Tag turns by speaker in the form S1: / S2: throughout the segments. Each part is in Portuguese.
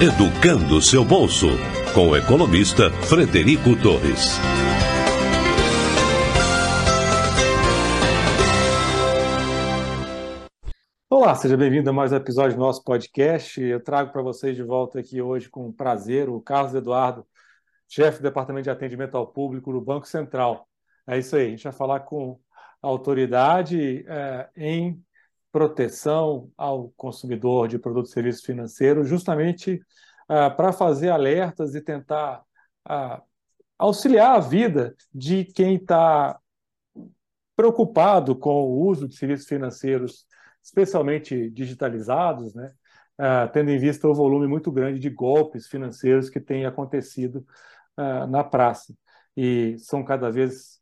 S1: Educando seu bolso, com o economista Frederico Torres.
S2: Olá, seja bem-vindo a mais um episódio do nosso podcast. Eu trago para vocês de volta aqui hoje com prazer o Carlos Eduardo, chefe do Departamento de Atendimento ao Público do Banco Central. É isso aí, a gente vai falar com autoridade é, em proteção ao consumidor de produtos e serviços financeiros, justamente uh, para fazer alertas e tentar uh, auxiliar a vida de quem está preocupado com o uso de serviços financeiros, especialmente digitalizados, né? Uh, tendo em vista o volume muito grande de golpes financeiros que tem acontecido na praça. E são cada vez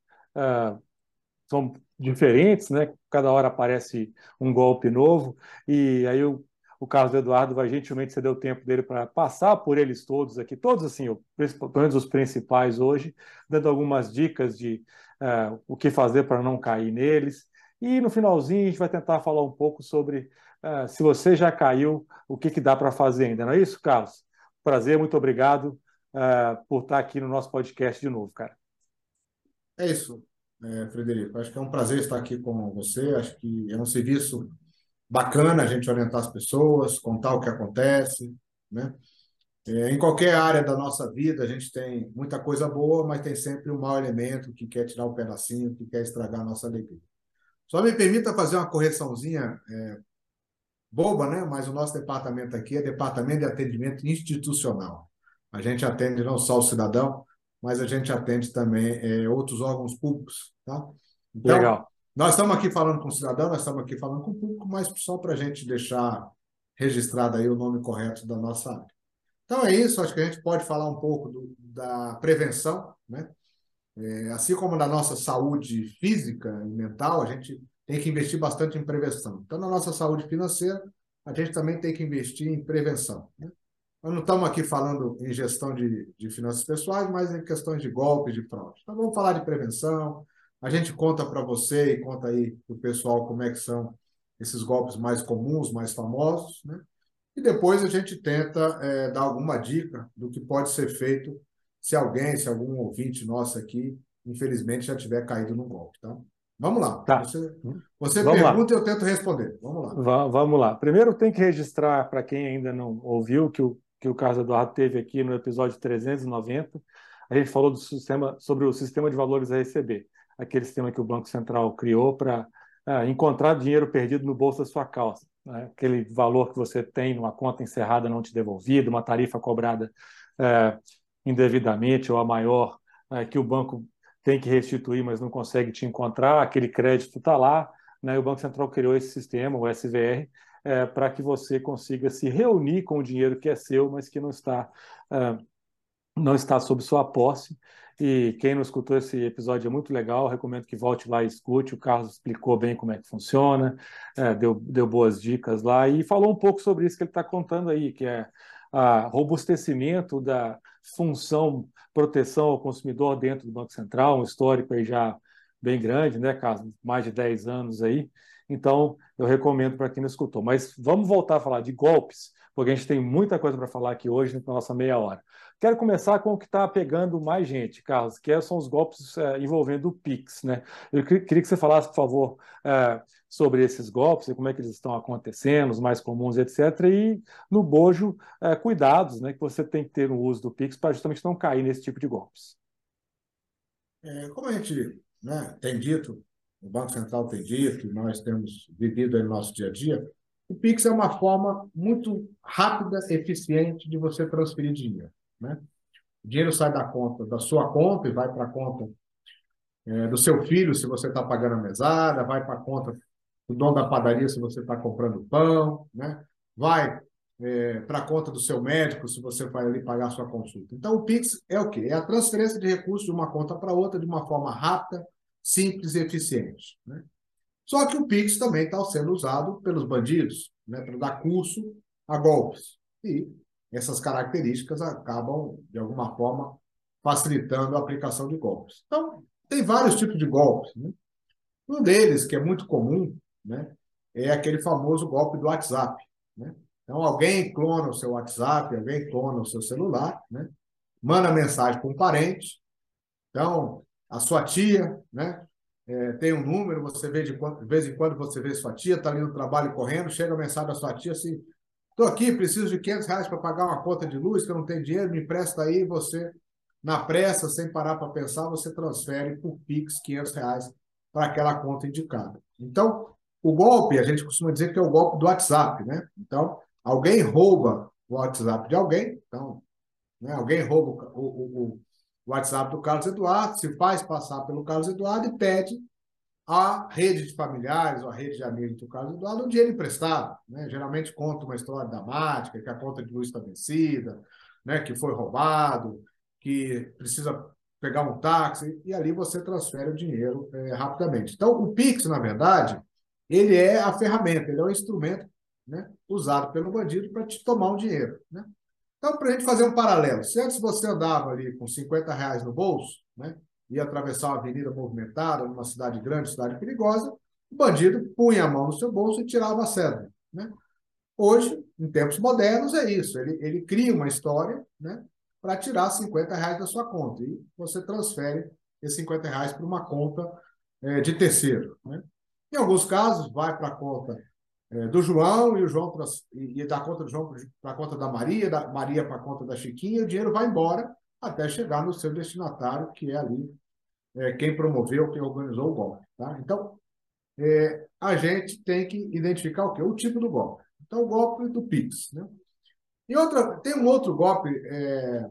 S2: são diferentes, né? Cada hora aparece um golpe novo, e aí o, o Carlos Eduardo vai gentilmente ceder o tempo dele para passar por eles todos aqui, todos assim, pelo menos os principais hoje, dando algumas dicas de uh, o que fazer para não cair neles. E no finalzinho a gente vai tentar falar um pouco sobre uh, se você já caiu, o que, que dá para fazer ainda, não é isso, Carlos? Prazer, muito obrigado uh, por estar aqui no nosso podcast de novo, cara.
S3: É isso é, Frederico. Acho que é um prazer estar aqui com você. Acho que é um serviço bacana a gente orientar as pessoas, contar o que acontece, né? É, em qualquer área da nossa vida, a gente tem muita coisa boa, mas tem sempre um mau elemento que quer tirar um pedacinho, que quer estragar a nossa alegria. Só me permita fazer uma correçãozinha é, boba, né? Mas o nosso departamento aqui é Departamento de Atendimento Institucional. A gente atende não só o cidadão, mas a gente atende também é, outros órgãos públicos. Tá?
S2: Então, Legal.
S3: Nós estamos aqui falando com o cidadão, nós estamos aqui falando com o público, mas só para a gente deixar registrado aí o nome correto da nossa área. Então é isso, acho que a gente pode falar um pouco do, da prevenção, né? É, assim como na nossa saúde física e mental, a gente tem que investir bastante em prevenção. Então, na nossa saúde financeira, a gente também tem que investir em prevenção. Né? Nós não estamos aqui falando em gestão de, de finanças pessoais, mas em questões de golpes, de fraude. Então, vamos falar de prevenção. A gente conta para você e conta aí para o pessoal como é que são esses golpes mais comuns, mais famosos, né? E depois a gente tenta é, dar alguma dica do que pode ser feito se alguém, se algum ouvinte nosso aqui, infelizmente, já tiver caído no golpe, tá? Vamos lá.
S2: Tá.
S3: Você, você Vamos pergunta lá. e eu tento responder. Vamos
S2: lá. vamos lá. Primeiro tem que registrar, para quem ainda não ouviu, que o que o Carlos Eduardo teve aqui no episódio 390. A gente falou do sistema, sobre o sistema de valores a receber, aquele sistema que o Banco Central criou para é, encontrar dinheiro perdido no bolso da sua calça. Né? Aquele valor que você tem numa conta encerrada não te devolvido, uma tarifa cobrada é, indevidamente ou a maior é, que o banco tem que restituir, mas não consegue te encontrar, aquele crédito está lá, né? o Banco Central criou esse sistema, o SVR, é, para que você consiga se reunir com o dinheiro que é seu, mas que não está, é, não está sob sua posse. E quem não escutou esse episódio é muito legal, recomendo que volte lá e escute. O Carlos explicou bem como é que funciona, é, deu, deu boas dicas lá e falou um pouco sobre isso que ele está contando aí, que é a robustecimento da função proteção ao consumidor dentro do Banco Central, um histórico aí já bem grande, né, Carlos? Mais de 10 anos aí. Então, eu recomendo para quem não escutou. Mas vamos voltar a falar de golpes, porque a gente tem muita coisa para falar aqui hoje na nossa meia hora. Quero começar com o que está pegando mais gente, Carlos, que são os golpes é, envolvendo o Pix. Né? Eu queria que você falasse, por favor, é, sobre esses golpes e como é que eles estão acontecendo, os mais comuns, etc. E, no bojo, é, cuidados né, que você tem que ter no uso do Pix para justamente não cair nesse tipo de golpes.
S3: É, como a gente né, tem dito, o Banco Central tem dito, nós temos vivido no nosso dia a dia, o Pix é uma forma muito rápida, eficiente de você transferir dinheiro. Né? O dinheiro sai da conta, da sua conta e vai para a conta é, do seu filho, se você está pagando a mesada, vai para a conta do dono da padaria, se você está comprando pão, né? vai é, para a conta do seu médico, se você vai ali pagar a sua consulta. Então, o Pix é o quê? É a transferência de recursos de uma conta para outra de uma forma rápida, simples e eficiente. Né? Só que o Pix também está sendo usado pelos bandidos né, para dar curso a golpes. E essas características acabam, de alguma forma, facilitando a aplicação de golpes. Então, tem vários tipos de golpes. Né? Um deles, que é muito comum, né, é aquele famoso golpe do WhatsApp. Né? Então, alguém clona o seu WhatsApp, alguém clona o seu celular, né? manda mensagem para um parente. Então, a sua tia, né? É, tem um número, você vê de, quando, de vez em quando você vê sua tia, está ali no trabalho correndo, chega a mensagem da sua tia assim: estou aqui, preciso de 500 reais para pagar uma conta de luz, que eu não tenho dinheiro, me empresta aí. Você, na pressa, sem parar para pensar, você transfere por Pix 500 reais para aquela conta indicada. Então, o golpe, a gente costuma dizer que é o golpe do WhatsApp, né? Então, alguém rouba o WhatsApp de alguém, então, né, alguém rouba o, o, o WhatsApp do Carlos Eduardo, se faz passar pelo Carlos Eduardo e pede a rede de familiares ou a rede de amigos do Carlos Eduardo um dinheiro emprestado. Né? Geralmente conta uma história dramática, que a conta de luz está vencida, né? que foi roubado, que precisa pegar um táxi, e ali você transfere o dinheiro é, rapidamente. Então, o Pix, na verdade, ele é a ferramenta, ele é o instrumento né, usado pelo bandido para te tomar o dinheiro. Né? Então, para a gente fazer um paralelo, se antes você andava ali com 50 reais no bolso, né, ia atravessar uma avenida movimentada, numa cidade grande, cidade perigosa, o bandido punha a mão no seu bolso e tirava a cédula. Né? Hoje, em tempos modernos, é isso. Ele, ele cria uma história né, para tirar 50 reais da sua conta. E você transfere esses 50 reais para uma conta é, de terceiro. Né? Em alguns casos, vai para a conta é, do João e o João e, e da conta do João para a conta da Maria, da Maria para a conta da Chiquinha, e o dinheiro vai embora até chegar no seu destinatário, que é ali é, quem promoveu, quem organizou o golpe. Tá? Então, é, a gente tem que identificar o quê? O tipo do golpe. Então, o golpe do PIX. Né? E outra, tem um outro golpe é,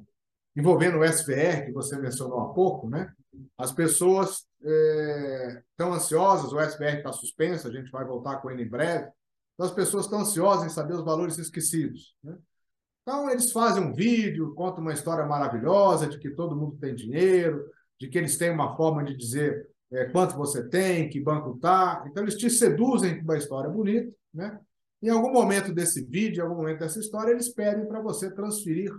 S3: envolvendo o SVR, que você mencionou há pouco, né? As pessoas estão é, ansiosas, o SVR está suspenso, a gente vai voltar com ele em breve. Então, as pessoas estão ansiosas em saber os valores esquecidos. Né? Então, eles fazem um vídeo, contam uma história maravilhosa de que todo mundo tem dinheiro, de que eles têm uma forma de dizer é, quanto você tem, que banco está. Então, eles te seduzem com uma história bonita. Né? Em algum momento desse vídeo, em algum momento dessa história, eles pedem para você transferir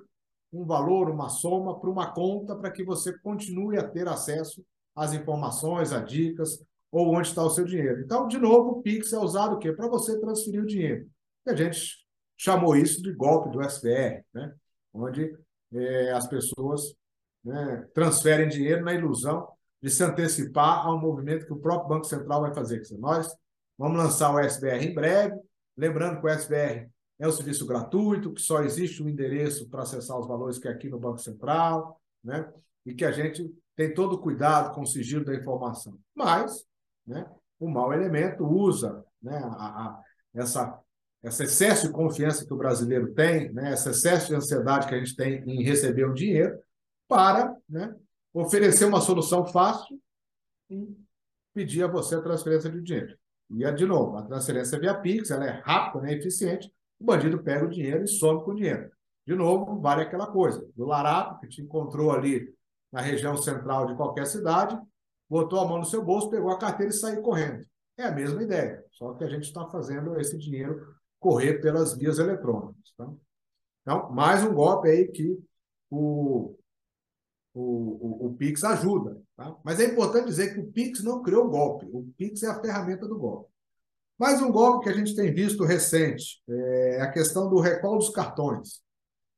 S3: um valor, uma soma para uma conta para que você continue a ter acesso às informações, a dicas, ou onde está o seu dinheiro. Então, de novo, o Pix é usado o quê? Para você transferir o dinheiro. E a gente chamou isso de golpe do SPR, né? onde é, as pessoas né, transferem dinheiro na ilusão de se antecipar a um movimento que o próprio Banco Central vai fazer. Nós vamos lançar o SBR em breve, lembrando que o SBR é um serviço gratuito, que só existe um endereço para acessar os valores que é aqui no Banco Central, né? e que a gente tem todo o cuidado com o sigilo da informação. Mas né? O mau elemento usa né, a, a, essa, esse excesso de confiança que o brasileiro tem, né, esse excesso de ansiedade que a gente tem em receber o dinheiro, para né, oferecer uma solução fácil e pedir a você a transferência de dinheiro. E, de novo, a transferência via Pix, ela é rápida, né, eficiente, o bandido pega o dinheiro e some com o dinheiro. De novo, vale aquela coisa, do Larato, que te encontrou ali na região central de qualquer cidade, botou a mão no seu bolso, pegou a carteira e saiu correndo. É a mesma ideia, só que a gente está fazendo esse dinheiro correr pelas vias eletrônicas. Tá? Então, mais um golpe aí que o, o, o, o Pix ajuda. Tá? Mas é importante dizer que o Pix não criou o golpe, o Pix é a ferramenta do golpe. Mais um golpe que a gente tem visto recente é a questão do recall dos cartões.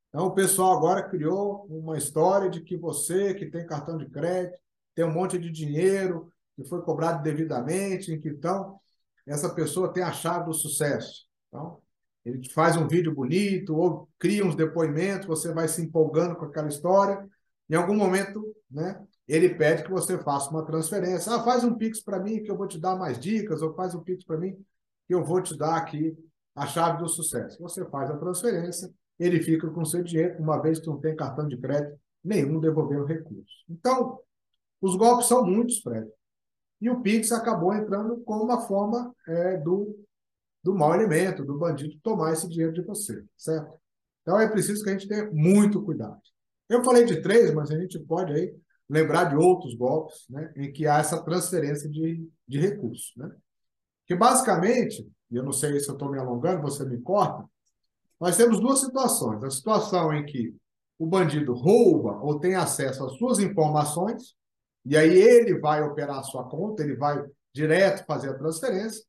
S3: Então, o pessoal agora criou uma história de que você que tem cartão de crédito tem um monte de dinheiro que foi cobrado devidamente, então essa pessoa tem a chave do sucesso. Então, ele faz um vídeo bonito ou cria uns depoimentos, você vai se empolgando com aquela história. Em algum momento, né, ele pede que você faça uma transferência. Ah, faz um Pix para mim que eu vou te dar mais dicas, ou faz um Pix para mim que eu vou te dar aqui a chave do sucesso. Você faz a transferência, ele fica com o seu dinheiro, uma vez que não tem cartão de crédito nenhum devolvendo recurso. Então, os golpes são muitos, Fred. E o Pix acabou entrando como uma forma é, do, do mau elemento, do bandido tomar esse dinheiro de você, certo? Então é preciso que a gente tenha muito cuidado. Eu falei de três, mas a gente pode aí lembrar de outros golpes né, em que há essa transferência de, de recursos. Né? Que basicamente, e eu não sei se eu estou me alongando, você me corta, nós temos duas situações. A situação em que o bandido rouba ou tem acesso às suas informações, e aí ele vai operar a sua conta, ele vai direto fazer a transferência.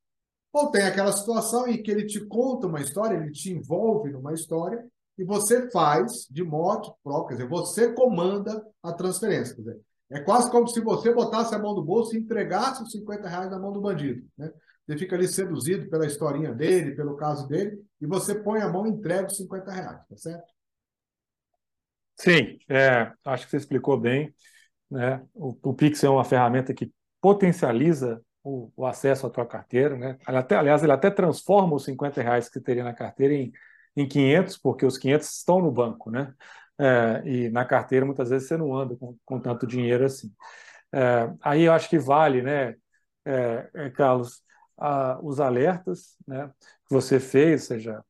S3: Ou tem aquela situação em que ele te conta uma história, ele te envolve numa história e você faz de modo próprio, quer dizer, você comanda a transferência. Quer dizer, é quase como se você botasse a mão no bolso e entregasse os 50 reais na mão do bandido. Né? Você fica ali seduzido pela historinha dele, pelo caso dele, e você põe a mão e entrega os 50 reais, tá certo?
S2: Sim, é, acho que você explicou bem. Né? O, o Pix é uma ferramenta que potencializa o, o, acesso à tua carteira. Né? Até, aliás, ele até transforma os 50 reais que teria na carteira em, em 500, porque os 500 estão no banco. Né? É, e na carteira, muitas vezes, você não anda com, com tanto dinheiro assim. É, aí eu acho que vale, né, é, é Carlos, a, os alertas né, que você fez, ou seja,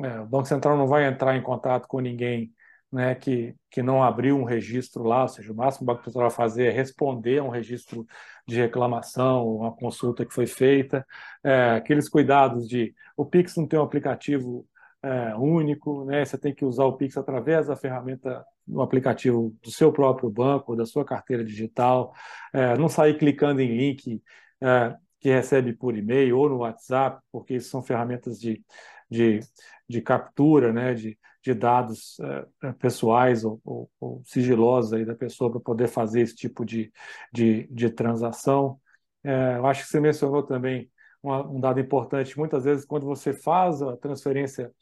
S2: é, o Banco Central não vai entrar em contato com ninguém né, que, que não abriu um registro lá, ou seja, o máximo que o Banco Central vai fazer é responder a um registro de reclamação, uma consulta que foi feita, é, aqueles cuidados de o Pix não tem um aplicativo é, único, né, você tem que usar o Pix através da ferramenta no aplicativo do seu próprio banco, da sua carteira digital, é, não sair clicando em link é, que recebe por e-mail ou no WhatsApp, porque são ferramentas de, de, de captura, né, de, de dados uh, pessoais ou, ou, ou, sigilosos aí da pessoa para poder fazer esse tipo de, de, de transação. É, eu acho que você mencionou também um dado importante. Muitas vezes, quando você faz a transferência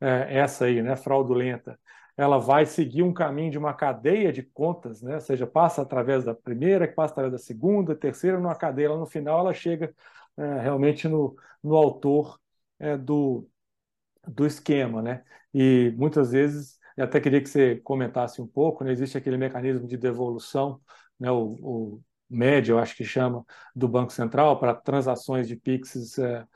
S2: é, essa aí, né, fraudulenta, ela vai seguir um caminho de uma cadeia de contas, né? ou seja, passa através da primeira, que passa através da segunda, terceira, numa cadeia, no final ela chega é, realmente no, no autor é, do, do esquema, né? E muitas vezes, até queria que você comentasse um pouco, né? Existe aquele mecanismo de devolução, né? O, o média, eu acho que chama, do Banco Central para transações de PIX é,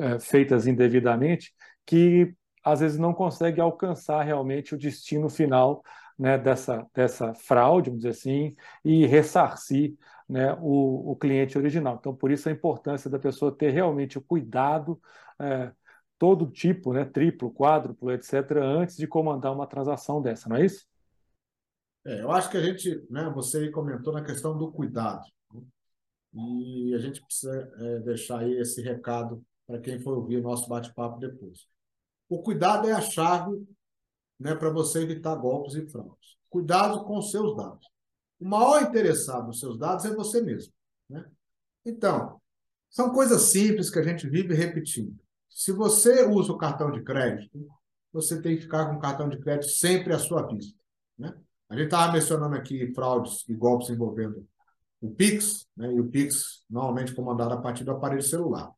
S2: é, feitas indevidamente, que às vezes não consegue alcançar realmente o destino final né, dessa, dessa fraude, vamos dizer assim, e ressarcir né, o, o cliente original. Então, por isso a importância da pessoa ter realmente o cuidado é, todo tipo, né, triplo, quádruplo, etc., antes de comandar uma transação dessa, não é isso?
S3: É, eu acho que a gente, né, você comentou na questão do cuidado, né? e a gente precisa é, deixar aí esse recado para quem for ouvir o nosso bate-papo depois. O cuidado é a chave né, para você evitar golpes e fraudes. Cuidado com seus dados. O maior interessado nos seus dados é você mesmo. Né? Então, são coisas simples que a gente vive repetindo. Se você usa o cartão de crédito, você tem que ficar com o cartão de crédito sempre à sua vista. Né? A gente estava mencionando aqui fraudes e golpes envolvendo o Pix, né? e o Pix normalmente comandado a partir do aparelho celular.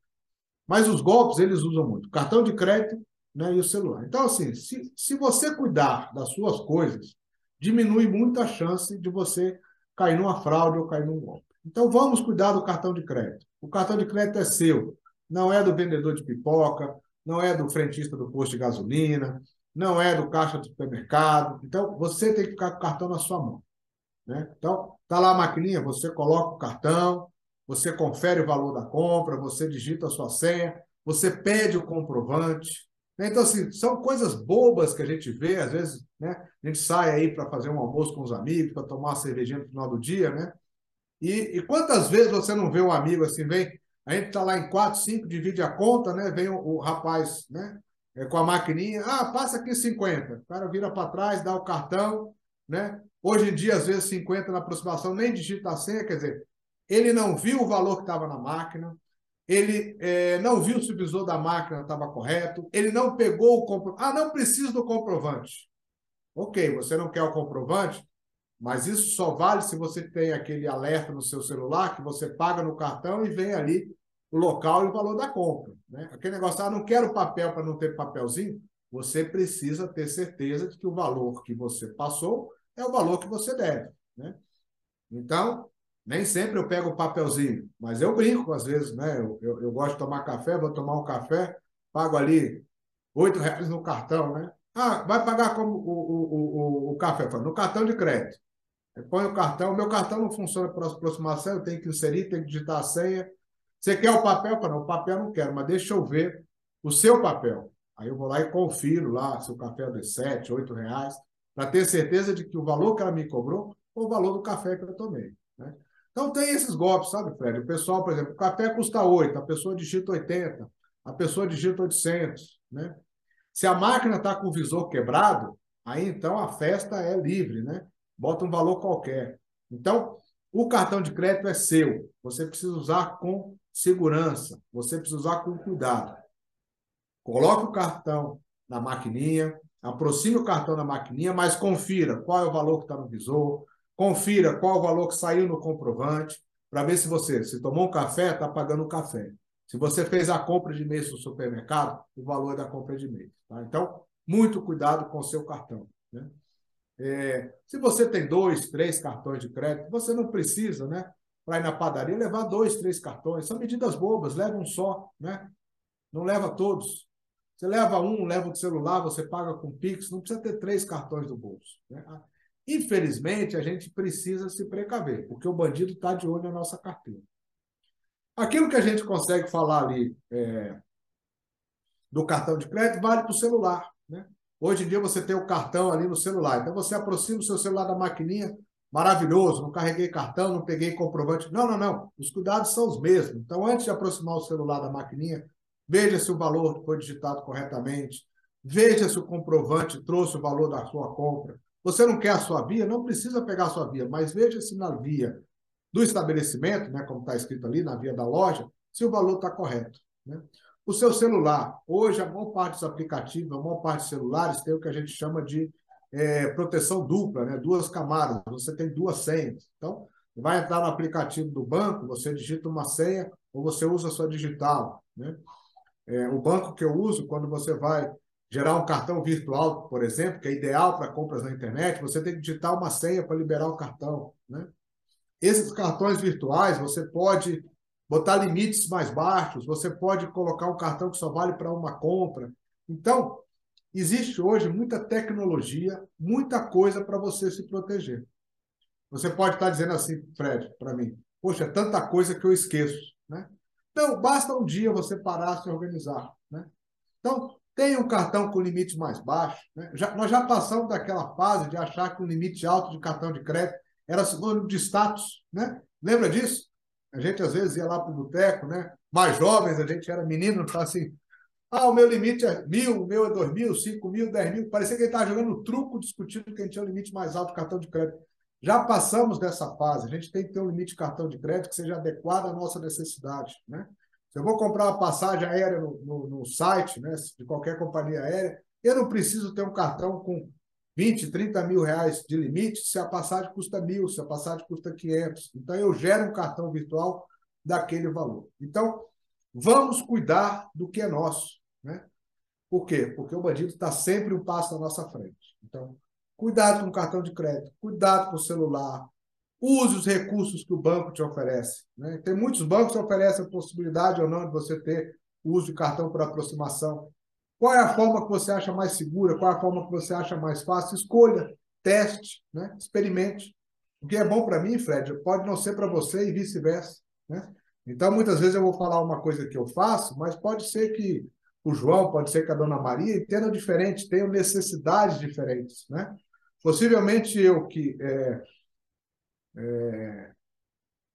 S3: Mas os golpes, eles usam muito cartão de crédito né? e o celular. Então, assim, se, se você cuidar das suas coisas, diminui muito a chance de você cair numa fraude ou cair num golpe. Então, vamos cuidar do cartão de crédito. O cartão de crédito é seu não é do vendedor de pipoca, não é do frentista do posto de gasolina, não é do caixa do supermercado. Então, você tem que ficar com o cartão na sua mão. Né? Então, está lá a maquininha, você coloca o cartão, você confere o valor da compra, você digita a sua senha, você pede o comprovante. Né? Então, assim, são coisas bobas que a gente vê, às vezes, né? a gente sai aí para fazer um almoço com os amigos, para tomar uma cervejinha no final do dia, né? E, e quantas vezes você não vê um amigo assim, vem, a gente está lá em 4, 5, divide a conta, né? Vem o, o rapaz, né? É, com a maquininha, ah, passa aqui 50. O cara vira para trás, dá o cartão, né? Hoje em dia, às vezes, 50 na aproximação, nem digita a senha, quer dizer, ele não viu o valor que estava na máquina, ele é, não viu se o visor da máquina estava correto, ele não pegou o comprovante. Ah, não precisa do comprovante. Ok, você não quer o comprovante, mas isso só vale se você tem aquele alerta no seu celular que você paga no cartão e vem ali o local e o valor da compra. Né? Aquele negócio, ah, não quero papel para não ter papelzinho. Você precisa ter certeza de que o valor que você passou é o valor que você deve. Né? Então, nem sempre eu pego o papelzinho, mas eu brinco às vezes, né? Eu, eu, eu gosto de tomar café, vou tomar um café, pago ali oito reais no cartão, né? Ah, vai pagar como o, o, o, o café? No cartão de crédito. Põe o cartão. Meu cartão não funciona para aproximação, eu tenho que inserir, tenho que digitar a senha. Você quer o papel? Não, o papel não quero, mas deixa eu ver o seu papel. Aí eu vou lá e confiro lá se o café é de 7, 8 reais, para ter certeza de que o valor que ela me cobrou foi o valor do café que eu tomei. Né? Então tem esses golpes, sabe, Fred? O pessoal, por exemplo, o café custa 8, a pessoa digita 80. a pessoa digita 800. Né? Se a máquina está com o visor quebrado, aí então a festa é livre, né? Bota um valor qualquer. Então, o cartão de crédito é seu. Você precisa usar com segurança, você precisa usar com cuidado. Coloque o cartão na maquininha, aproxime o cartão da maquininha, mas confira qual é o valor que está no visor, confira qual é o valor que saiu no comprovante, para ver se você, se tomou um café, está pagando o café. Se você fez a compra de mês no supermercado, o valor é da compra de mês. Tá? Então, muito cuidado com o seu cartão. Né? É, se você tem dois, três cartões de crédito, você não precisa, né? Para ir na padaria, levar dois, três cartões. São medidas bobas, leva um só, né? Não leva todos. Você leva um, leva o celular, você paga com Pix, não precisa ter três cartões do bolso. Né? Infelizmente, a gente precisa se precaver, porque o bandido está de olho na nossa carteira. Aquilo que a gente consegue falar ali é, do cartão de crédito vale para o celular. Hoje em dia você tem o cartão ali no celular. Então você aproxima o seu celular da maquininha, maravilhoso, não carreguei cartão, não peguei comprovante. Não, não, não. Os cuidados são os mesmos. Então, antes de aproximar o celular da maquininha, veja se o valor foi digitado corretamente, veja se o comprovante trouxe o valor da sua compra. Você não quer a sua via? Não precisa pegar a sua via, mas veja se na via do estabelecimento, né, como está escrito ali, na via da loja, se o valor está correto. Né? O seu celular, hoje a maior parte dos aplicativos, a maior parte dos celulares tem o que a gente chama de é, proteção dupla, né? duas camadas, você tem duas senhas. Então, vai entrar no aplicativo do banco, você digita uma senha ou você usa a sua digital. Né? É, o banco que eu uso, quando você vai gerar um cartão virtual, por exemplo, que é ideal para compras na internet, você tem que digitar uma senha para liberar o cartão. Né? Esses cartões virtuais, você pode botar limites mais baixos, você pode colocar um cartão que só vale para uma compra. Então, existe hoje muita tecnologia, muita coisa para você se proteger. Você pode estar dizendo assim, Fred, para mim, poxa, tanta coisa que eu esqueço. Né? Então, basta um dia você parar, se organizar. Né? Então, tem um cartão com limite mais baixo. Né? Já, nós já passamos daquela fase de achar que o limite alto de cartão de crédito era sinônimo de status. Né? Lembra disso? A gente às vezes ia lá para o boteco, né? Mais jovens, a gente era menino, tá assim. Ah, o meu limite é mil, o meu é dois mil, cinco mil, dez mil. Parecia que ele estava jogando truco, discutindo quem tinha o limite mais alto de cartão de crédito. Já passamos dessa fase. A gente tem que ter um limite de cartão de crédito que seja adequado à nossa necessidade. Né? Se eu vou comprar uma passagem aérea no, no, no site né, de qualquer companhia aérea, eu não preciso ter um cartão com 20, 30 mil reais de limite se a passagem custa mil, se a passagem custa 500. Então, eu gero um cartão virtual daquele valor. Então, vamos cuidar do que é nosso. Né? Por quê? Porque o bandido está sempre um passo à nossa frente. Então, cuidado com o cartão de crédito, cuidado com o celular, use os recursos que o banco te oferece. Né? Tem muitos bancos que oferecem a possibilidade ou não de você ter uso de cartão por aproximação. Qual é a forma que você acha mais segura? Qual é a forma que você acha mais fácil? Escolha, teste, né? experimente. O que é bom para mim, Fred, pode não ser para você e vice-versa. Né? Então, muitas vezes eu vou falar uma coisa que eu faço, mas pode ser que o João, pode ser que a Dona Maria entendam diferente, tenham necessidades diferentes. Né? Possivelmente eu que é, é,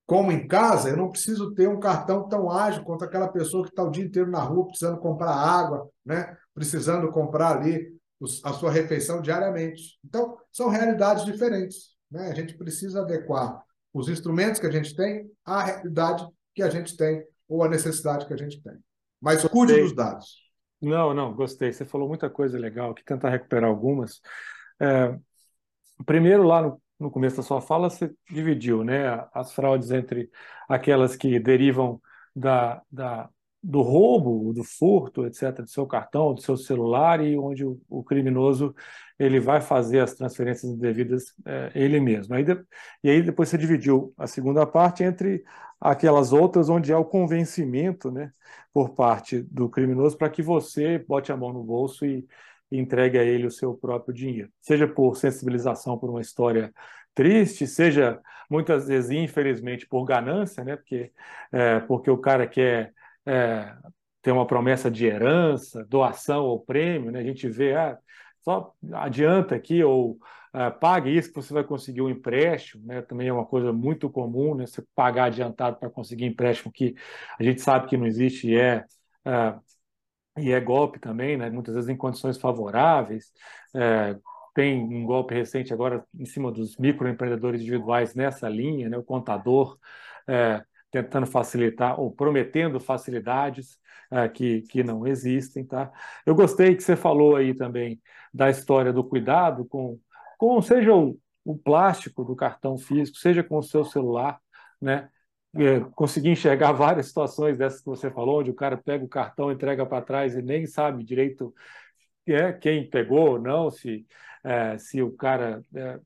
S3: como em casa, eu não preciso ter um cartão tão ágil quanto aquela pessoa que está o dia inteiro na rua precisando comprar água, né? precisando comprar ali a sua refeição diariamente. Então, são realidades diferentes. Né? A gente precisa adequar os instrumentos que a gente tem à realidade que a gente tem ou à necessidade que a gente tem. Mas cuide dos dados.
S2: Não, não, gostei. Você falou muita coisa legal, que tentar recuperar algumas. É, primeiro, lá no no começo da sua fala, você dividiu né, as fraudes entre aquelas que derivam da, da, do roubo, do furto, etc., do seu cartão, do seu celular, e onde o, o criminoso ele vai fazer as transferências devidas é, ele mesmo. Aí de, e aí depois você dividiu a segunda parte entre aquelas outras onde há o convencimento né, por parte do criminoso para que você bote a mão no bolso e, e entregue a ele o seu próprio dinheiro, seja por sensibilização por uma história triste, seja muitas vezes, infelizmente, por ganância, né? porque, é, porque o cara quer é, ter uma promessa de herança, doação ou prêmio, né? a gente vê, ah, só adianta aqui ou é, pague isso que você vai conseguir um empréstimo, né? também é uma coisa muito comum, né? você pagar adiantado para conseguir empréstimo que a gente sabe que não existe e é, é e é golpe também, né? muitas vezes em condições favoráveis. É, tem um golpe recente agora em cima dos microempreendedores individuais nessa linha, né? o contador é, tentando facilitar ou prometendo facilidades é, que, que não existem. Tá? Eu gostei que você falou aí também da história do cuidado com, com seja o, o plástico do cartão físico, seja com o seu celular, né? É, consegui enxergar várias situações dessas que você falou, onde o cara pega o cartão, entrega para trás e nem sabe direito é, quem pegou ou não, se, é, se o cara é,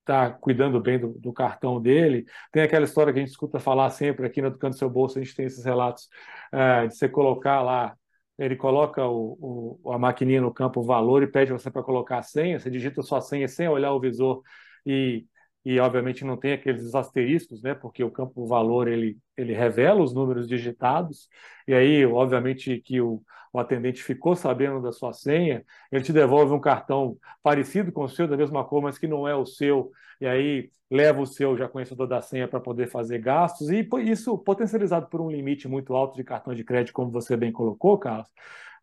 S2: está cuidando bem do, do, cartão dele. Tem aquela história que a gente escuta falar sempre aqui no Educando Seu Bolso, a gente tem esses relatos é, de você colocar lá, ele coloca o, o, a maquininha no campo valor e pede você para colocar a senha, você digita sua senha sem olhar o visor e e obviamente não tem aqueles asteriscos, né, porque o campo valor ele, ele revela os números digitados, e aí, obviamente, que o, o atendente ficou sabendo da sua senha, ele te devolve um cartão parecido com o seu, da mesma cor, mas que não é o seu, e aí leva o seu já conhecedor da senha para poder fazer gastos, e isso potencializado por um limite muito alto de cartão de crédito, como você bem colocou, Carlos,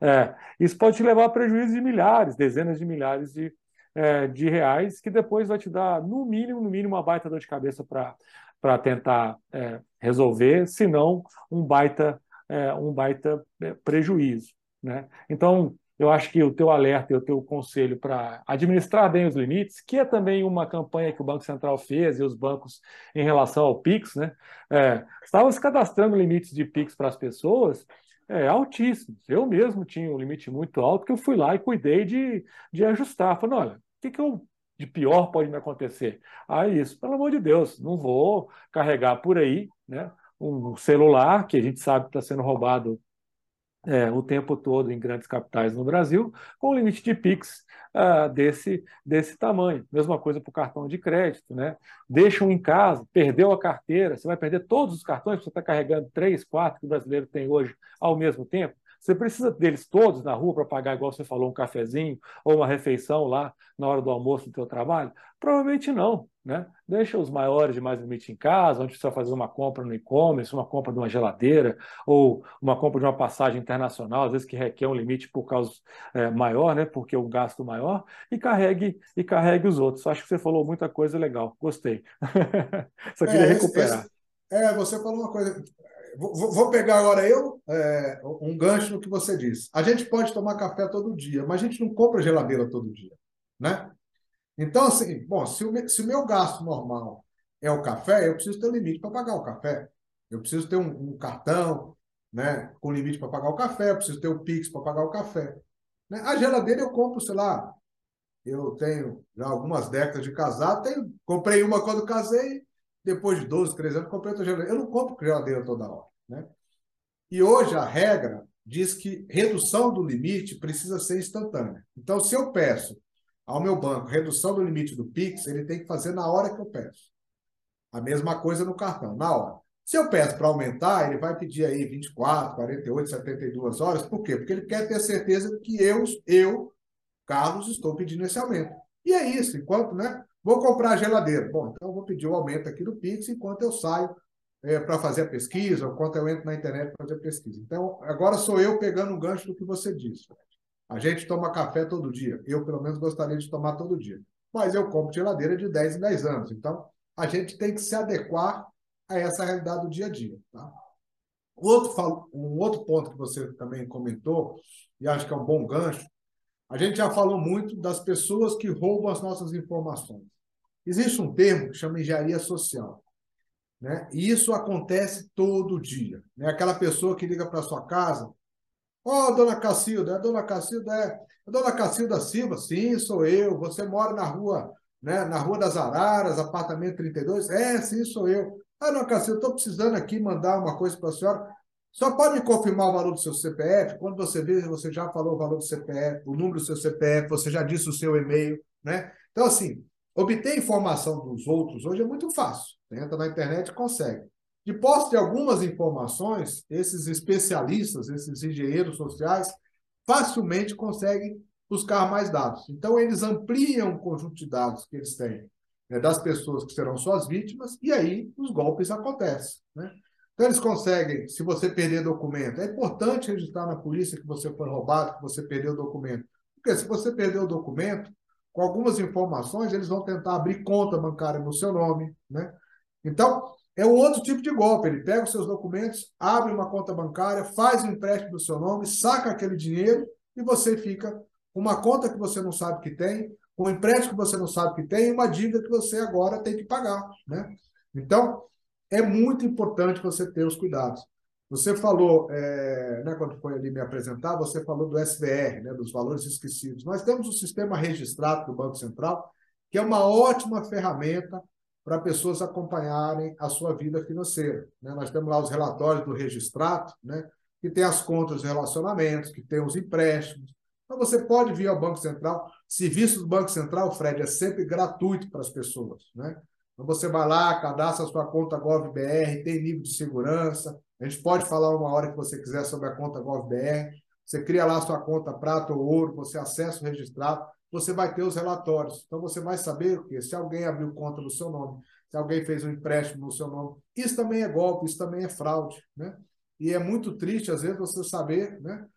S2: é, isso pode te levar a prejuízo de milhares, dezenas de milhares de, é, de reais, que depois vai te dar, no mínimo, no mínimo, uma baita dor de cabeça para tentar é, resolver, se não um baita, é, um baita é, prejuízo. Né? Então, eu acho que o teu alerta e o teu conselho para administrar bem os limites, que é também uma campanha que o Banco Central fez e os bancos em relação ao PIX, né? É, estavam se cadastrando limites de PIX para as pessoas é, altíssimos. Eu mesmo tinha um limite muito alto que eu fui lá e cuidei de, de ajustar. Falei, olha, que, que eu de pior pode me acontecer? Ah, isso, pelo amor de Deus, não vou carregar por aí né, um celular que a gente sabe que está sendo roubado é, o tempo todo em grandes capitais no Brasil, com limite de PIX uh, desse, desse tamanho. Mesma coisa para o cartão de crédito. Né? Deixam em casa, perdeu a carteira, você vai perder todos os cartões, você está carregando três, quatro que o brasileiro tem hoje ao mesmo tempo. Você precisa deles todos na rua para pagar, igual você falou, um cafezinho ou uma refeição lá na hora do almoço do teu trabalho? Provavelmente não. Né? Deixa os maiores de mais limite em casa, onde você vai fazer uma compra no e-commerce, uma compra de uma geladeira ou uma compra de uma passagem internacional, às vezes que requer um limite por causa é, maior, né? porque o gasto maior, e carregue e carregue os outros. Acho que você falou muita coisa legal, gostei. Só queria é, recuperar. Esse,
S3: é, você falou uma coisa Vou, vou pegar agora eu é, um gancho no que você disse. A gente pode tomar café todo dia, mas a gente não compra geladeira todo dia, né? Então, assim, bom, se o, se o meu gasto normal é o café, eu preciso ter um limite para pagar o café. Eu preciso ter um, um cartão né, com limite para pagar o café, eu preciso ter o Pix para pagar o café. Né? A geladeira eu compro, sei lá, eu tenho já algumas décadas de casado, tenho, comprei uma quando casei, depois de 12, 13 anos, comprei outra geladeira. Eu não compro geladeira toda hora. Né? E hoje a regra diz que redução do limite precisa ser instantânea. Então, se eu peço ao meu banco redução do limite do Pix, ele tem que fazer na hora que eu peço. A mesma coisa no cartão, na hora. Se eu peço para aumentar, ele vai pedir aí 24, 48, 72 horas. Por quê? Porque ele quer ter certeza que eu, eu Carlos, estou pedindo esse aumento. E é isso. Enquanto, né? Vou comprar a geladeira. Bom, então eu vou pedir o aumento aqui do Pix enquanto eu saio é, para fazer a pesquisa, ou quanto eu entro na internet para fazer a pesquisa. Então, agora sou eu pegando um gancho do que você disse. A gente toma café todo dia. Eu, pelo menos, gostaria de tomar todo dia. Mas eu compro geladeira de 10 em 10 anos. Então, a gente tem que se adequar a essa realidade do dia a dia. Tá? Outro, um outro ponto que você também comentou, e acho que é um bom gancho, a gente já falou muito das pessoas que roubam as nossas informações. Existe um termo que chama engenharia social. Né? E isso acontece todo dia. Né? Aquela pessoa que liga para sua casa, ó, oh, dona Cacilda, é dona Cacilda, é, é dona Cacilda Silva, sim, sou eu. Você mora na rua, né, na Rua das Araras, apartamento 32? É, sim, sou eu. Ah, dona Cacilda, estou precisando aqui mandar uma coisa para a senhora. Só pode confirmar o valor do seu CPF? Quando você vê, você já falou o valor do CPF, o número do seu CPF, você já disse o seu e-mail, né? Então, assim, obter informação dos outros hoje é muito fácil. Entra na internet e consegue. De posse de algumas informações, esses especialistas, esses engenheiros sociais, facilmente conseguem buscar mais dados. Então, eles ampliam o conjunto de dados que eles têm né, das pessoas que serão suas vítimas, e aí os golpes acontecem. Né? Então, eles conseguem, se você perder documento, é importante registrar na polícia que você foi roubado, que você perdeu o documento. Porque se você perdeu o documento, com algumas informações, eles vão tentar abrir conta bancária no seu nome. Né? Então, é um outro tipo de golpe. Ele pega os seus documentos, abre uma conta bancária, faz um empréstimo no seu nome, saca aquele dinheiro e você fica com uma conta que você não sabe que tem, um empréstimo que você não sabe que tem e uma dívida que você agora tem que pagar. Né? Então, é muito importante você ter os cuidados. Você falou, é, né, quando foi ali me apresentar, você falou do SVR, né, dos valores esquecidos. Nós temos o sistema registrado do Banco Central, que é uma ótima ferramenta para pessoas acompanharem a sua vida financeira. Né? Nós temos lá os relatórios do registrado, né, que tem as contas de relacionamentos, que tem os empréstimos. Então, você pode vir ao Banco Central. Serviço do Banco Central, Fred, é sempre gratuito para as pessoas. Né? Então, você vai lá, cadastra a sua conta GovBR, tem nível de segurança, a gente pode falar uma hora que você quiser sobre a conta GovBR. Você cria lá sua conta prata ou ouro, você acessa o registrado, você vai ter os relatórios. Então você vai saber o quê? Se alguém abriu conta no seu nome, se alguém fez um empréstimo no seu nome. Isso também é golpe, isso também é fraude. Né? E é muito triste, às vezes, você saber, né?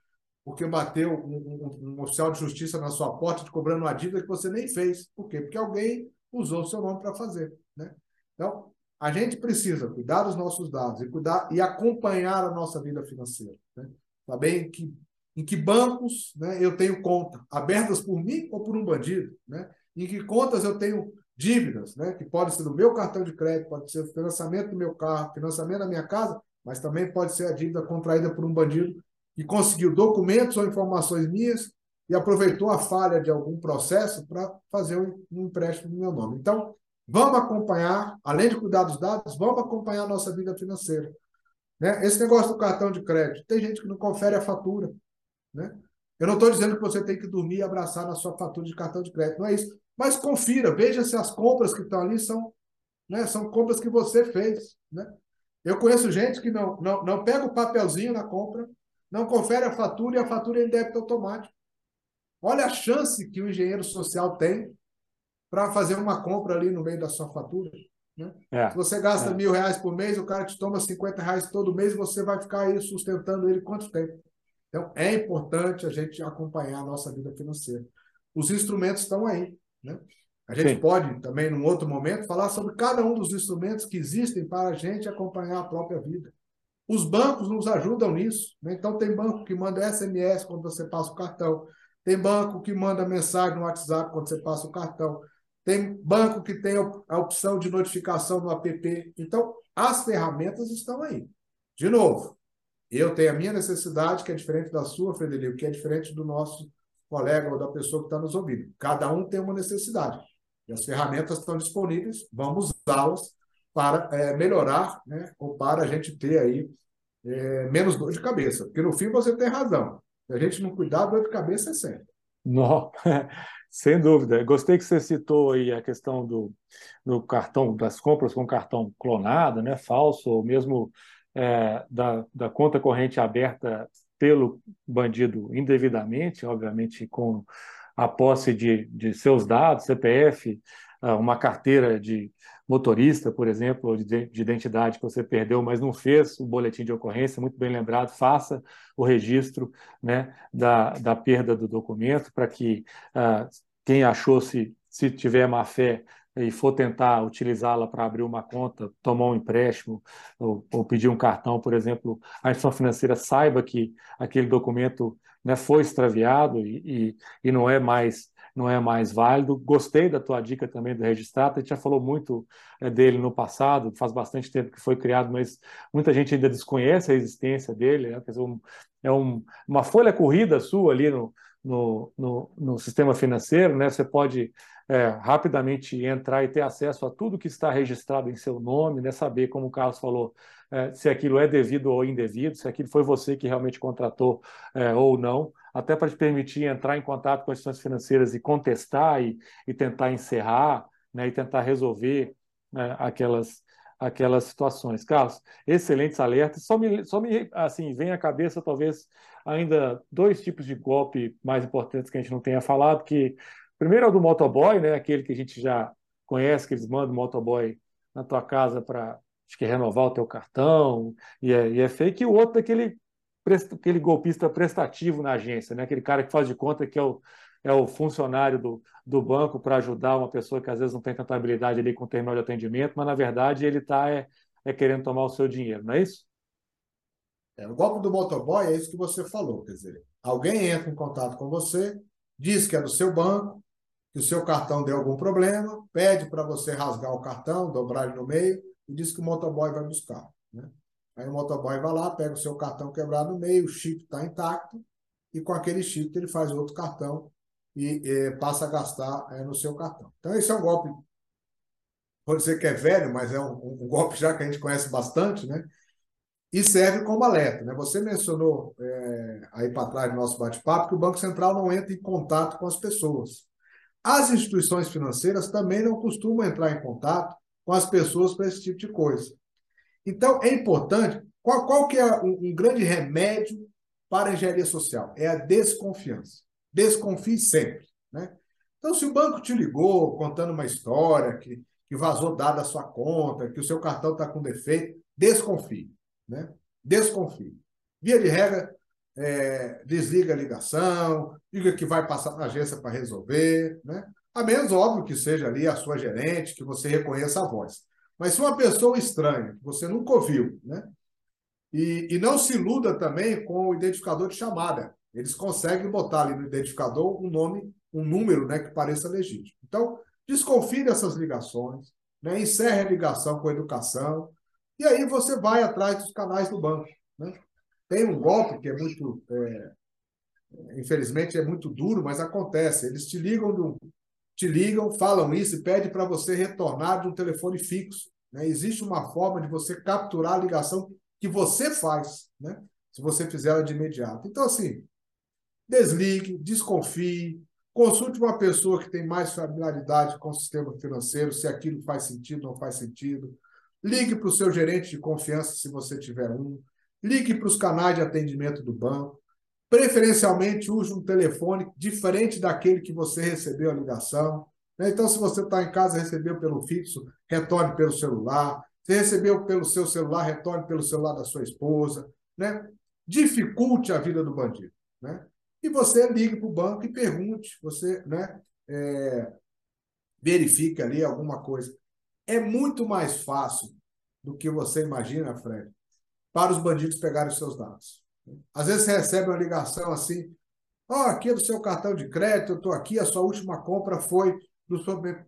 S3: porque bateu um, um, um oficial de justiça na sua porta te cobrando uma dívida que você nem fez. Por quê? Porque alguém usou seu nome para fazer. Né? Então, a gente precisa cuidar dos nossos dados e cuidar e acompanhar a nossa vida financeira. Né? Saber em que, em que bancos né, eu tenho conta, abertas por mim ou por um bandido. Né? Em que contas eu tenho dívidas, né, que pode ser do meu cartão de crédito, pode ser o financiamento do meu carro, financiamento da minha casa, mas também pode ser a dívida contraída por um bandido que conseguiu documentos ou informações minhas e aproveitou a falha de algum processo para fazer um, um empréstimo no meu nome. Então, Vamos acompanhar, além de cuidar dos dados, vamos acompanhar a nossa vida financeira. Né? Esse negócio do cartão de crédito, tem gente que não confere a fatura. Né? Eu não estou dizendo que você tem que dormir e abraçar na sua fatura de cartão de crédito, não é isso. Mas confira, veja se as compras que estão ali são, né, são compras que você fez. Né? Eu conheço gente que não, não, não pega o papelzinho na compra, não confere a fatura e a fatura é em débito automático. Olha a chance que o engenheiro social tem para fazer uma compra ali no meio da sua fatura. Né? É, Se você gasta é. mil reais por mês, o cara te toma 50 reais todo mês, você vai ficar aí sustentando ele quanto tempo? Então, é importante a gente acompanhar a nossa vida financeira. Os instrumentos estão aí. Né? A gente Sim. pode também, num outro momento, falar sobre cada um dos instrumentos que existem para a gente acompanhar a própria vida. Os bancos nos ajudam nisso. Né? Então, tem banco que manda SMS quando você passa o cartão. Tem banco que manda mensagem no WhatsApp quando você passa o cartão. Tem banco que tem a opção de notificação no app. Então, as ferramentas estão aí. De novo, eu tenho a minha necessidade, que é diferente da sua, Frederico, que é diferente do nosso colega ou da pessoa que está nos ouvindo. Cada um tem uma necessidade. E as ferramentas estão disponíveis, vamos usá-las para é, melhorar, né, ou para a gente ter aí é, menos dor de cabeça. Porque no fim você tem razão. A gente não cuidar, dor de cabeça é sempre.
S2: Não. Sem dúvida. Gostei que você citou aí a questão do, do cartão, das compras com cartão clonado, né, falso, ou mesmo é, da, da conta corrente aberta pelo bandido indevidamente, obviamente com a posse de, de seus dados, CPF, ah, uma carteira de motorista, por exemplo, de identidade que você perdeu, mas não fez o boletim de ocorrência, muito bem lembrado, faça o registro né, da, da perda do documento para que uh, quem achou se, se tiver má fé e for tentar utilizá-la para abrir uma conta, tomar um empréstimo ou, ou, pedir um cartão, por exemplo, a instituição financeira saiba que aquele documento né, foi extraviado e, e, e não é mais não é mais válido. Gostei da tua dica também do registrado, a gente já falou muito é, dele no passado, faz bastante tempo que foi criado, mas muita gente ainda desconhece a existência dele. Né? É um, uma folha corrida sua ali no, no, no, no sistema financeiro, né? Você pode é, rapidamente entrar e ter acesso a tudo que está registrado em seu nome, né? Saber, como o Carlos falou, é, se aquilo é devido ou indevido, se aquilo foi você que realmente contratou é, ou não, até para te permitir entrar em contato com as instituições financeiras e contestar e, e tentar encerrar, né? E tentar resolver né, aquelas aquelas situações. Carlos, excelentes alertas. Só me, só me assim, vem à cabeça, talvez, ainda dois tipos de golpe mais importantes que a gente não tenha falado, que primeiro é o do motoboy, né, aquele que a gente já conhece, que eles mandam o motoboy na tua casa para acho que renovar o teu cartão, e é, e é fake, e o outro daquele aquele golpista prestativo na agência, né? aquele cara que faz de conta que é o, é o funcionário do, do banco para ajudar uma pessoa que às vezes não tem tanta habilidade ali com o terminal de atendimento, mas na verdade ele está é, é, querendo tomar o seu dinheiro, não é isso?
S3: É, o golpe do motoboy é isso que você falou, quer dizer, alguém entra em contato com você, diz que é do seu banco, que o seu cartão deu algum problema, pede para você rasgar o cartão, dobrar ele no meio e diz que o motoboy vai buscar. Né? Aí o motoboy vai lá, pega o seu cartão quebrado no meio, o chip está intacto, e com aquele chip ele faz outro cartão e é, passa a gastar é, no seu cartão. Então, esse é um golpe, pode dizer que é velho, mas é um, um golpe já que a gente conhece bastante, né? E serve como alerta. Né? Você mencionou é, aí para trás no nosso bate-papo que o Banco Central não entra em contato com as pessoas. As instituições financeiras também não costumam entrar em contato com as pessoas para esse tipo de coisa. Então, é importante. Qual, qual que é um, um grande remédio para a engenharia social? É a desconfiança. Desconfie sempre. Né? Então, se o banco te ligou contando uma história que, que vazou dado a sua conta, que o seu cartão está com defeito, desconfie. Né? Desconfie. Via de regra, é, desliga a ligação, diga que vai passar na agência para resolver, né? A menos, óbvio, que seja ali a sua gerente, que você reconheça a voz. Mas se uma pessoa estranha, que você nunca ouviu, né? E, e não se iluda também com o identificador de chamada. Eles conseguem botar ali no identificador um nome, um número né, que pareça legítimo. Então, desconfie dessas ligações, né? encerre a ligação com a educação, e aí você vai atrás dos canais do banco. Né? Tem um golpe que é muito, é, infelizmente, é muito duro, mas acontece. Eles te ligam, te ligam, falam isso e pedem para você retornar de um telefone fixo. Né? Existe uma forma de você capturar a ligação que você faz, né? se você fizer ela de imediato. Então, assim, desligue, desconfie, consulte uma pessoa que tem mais familiaridade com o sistema financeiro, se aquilo faz sentido ou não faz sentido. Ligue para o seu gerente de confiança, se você tiver um. Ligue para os canais de atendimento do banco. Preferencialmente, use um telefone diferente daquele que você recebeu a ligação. Né? Então, se você está em casa recebeu pelo fixo, retorne pelo celular. Se recebeu pelo seu celular, retorne pelo celular da sua esposa. Né? Dificulte a vida do bandido. Né? E você ligue para o banco e pergunte, você né, é, verifique ali alguma coisa. É muito mais fácil do que você imagina, Fred, para os bandidos pegarem os seus dados. Às vezes você recebe uma ligação assim: ó, oh, aqui é do seu cartão de crédito, eu estou aqui, a sua última compra foi no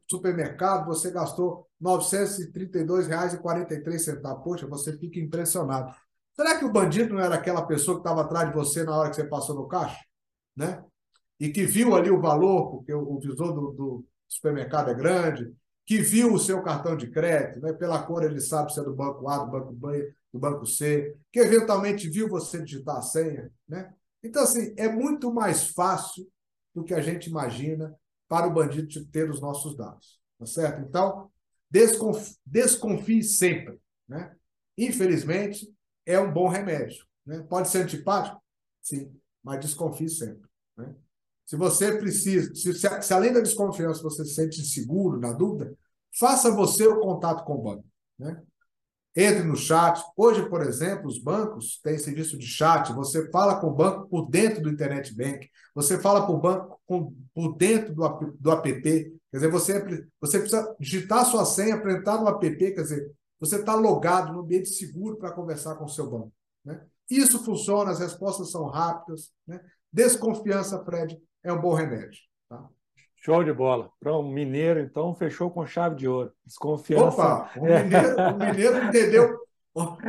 S3: supermercado, você gastou R$ 932,43. Poxa, você fica impressionado. Será que o bandido não era aquela pessoa que estava atrás de você na hora que você passou no caixa? Né? E que viu ali o valor, porque o visor do, do supermercado é grande, que viu o seu cartão de crédito, né? pela cor ele sabe se é do banco A, do banco B, do banco C, que eventualmente viu você digitar a senha. Né? Então, assim, é muito mais fácil do que a gente imagina para o bandido ter os nossos dados. Tá certo? Então, desconfie, desconfie sempre. Né? Infelizmente, é um bom remédio. Né? Pode ser antipático? Sim, mas desconfie sempre. Né? Se você precisa, se, se, se, além da desconfiança você se sente inseguro, na dúvida, faça você o contato com o banco. Né? Entre no chat. Hoje, por exemplo, os bancos têm serviço de chat. Você fala com o banco por dentro do Internet Bank. Você fala com o banco com, por dentro do, do app. Quer dizer, você, você precisa digitar sua senha para entrar no app. Quer dizer, você está logado no ambiente seguro para conversar com o seu banco. Né? Isso funciona, as respostas são rápidas. Né? Desconfiança, Fred, é um bom remédio. Tá?
S2: Show de bola. Para um mineiro, então, fechou com chave de ouro. Desconfiança.
S3: Opa, o mineiro, o mineiro entendeu.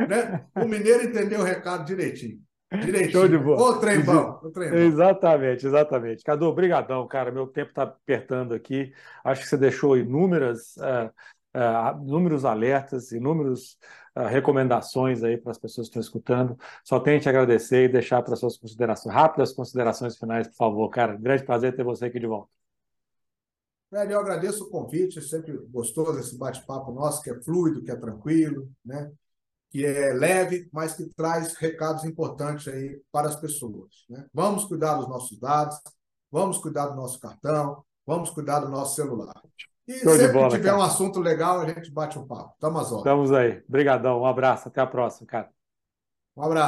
S3: Né? O mineiro entendeu o recado direitinho. Direitinho. Show de bola. O trem bom. O trem bom.
S2: Exatamente, exatamente. Cadu, obrigadão, cara. Meu tempo está apertando aqui. Acho que você deixou inúmeras, uh, uh, inúmeros alertas, inúmeros uh, recomendações aí para as pessoas que estão escutando. Só tenho te agradecer e deixar para suas considerações, rápidas considerações finais, por favor, cara. Grande prazer ter você aqui de volta.
S3: Fred, eu agradeço o convite, sempre gostoso esse bate-papo nosso, que é fluido, que é tranquilo, né? que é leve, mas que traz recados importantes aí para as pessoas. Né? Vamos cuidar dos nossos dados, vamos cuidar do nosso cartão, vamos cuidar do nosso celular. E
S2: Show
S3: sempre
S2: bola,
S3: que tiver
S2: cara.
S3: um assunto legal, a gente bate um papo. Tamo às horas.
S2: Estamos aí. Obrigadão. Um abraço. Até a próxima, cara.
S3: Um abraço.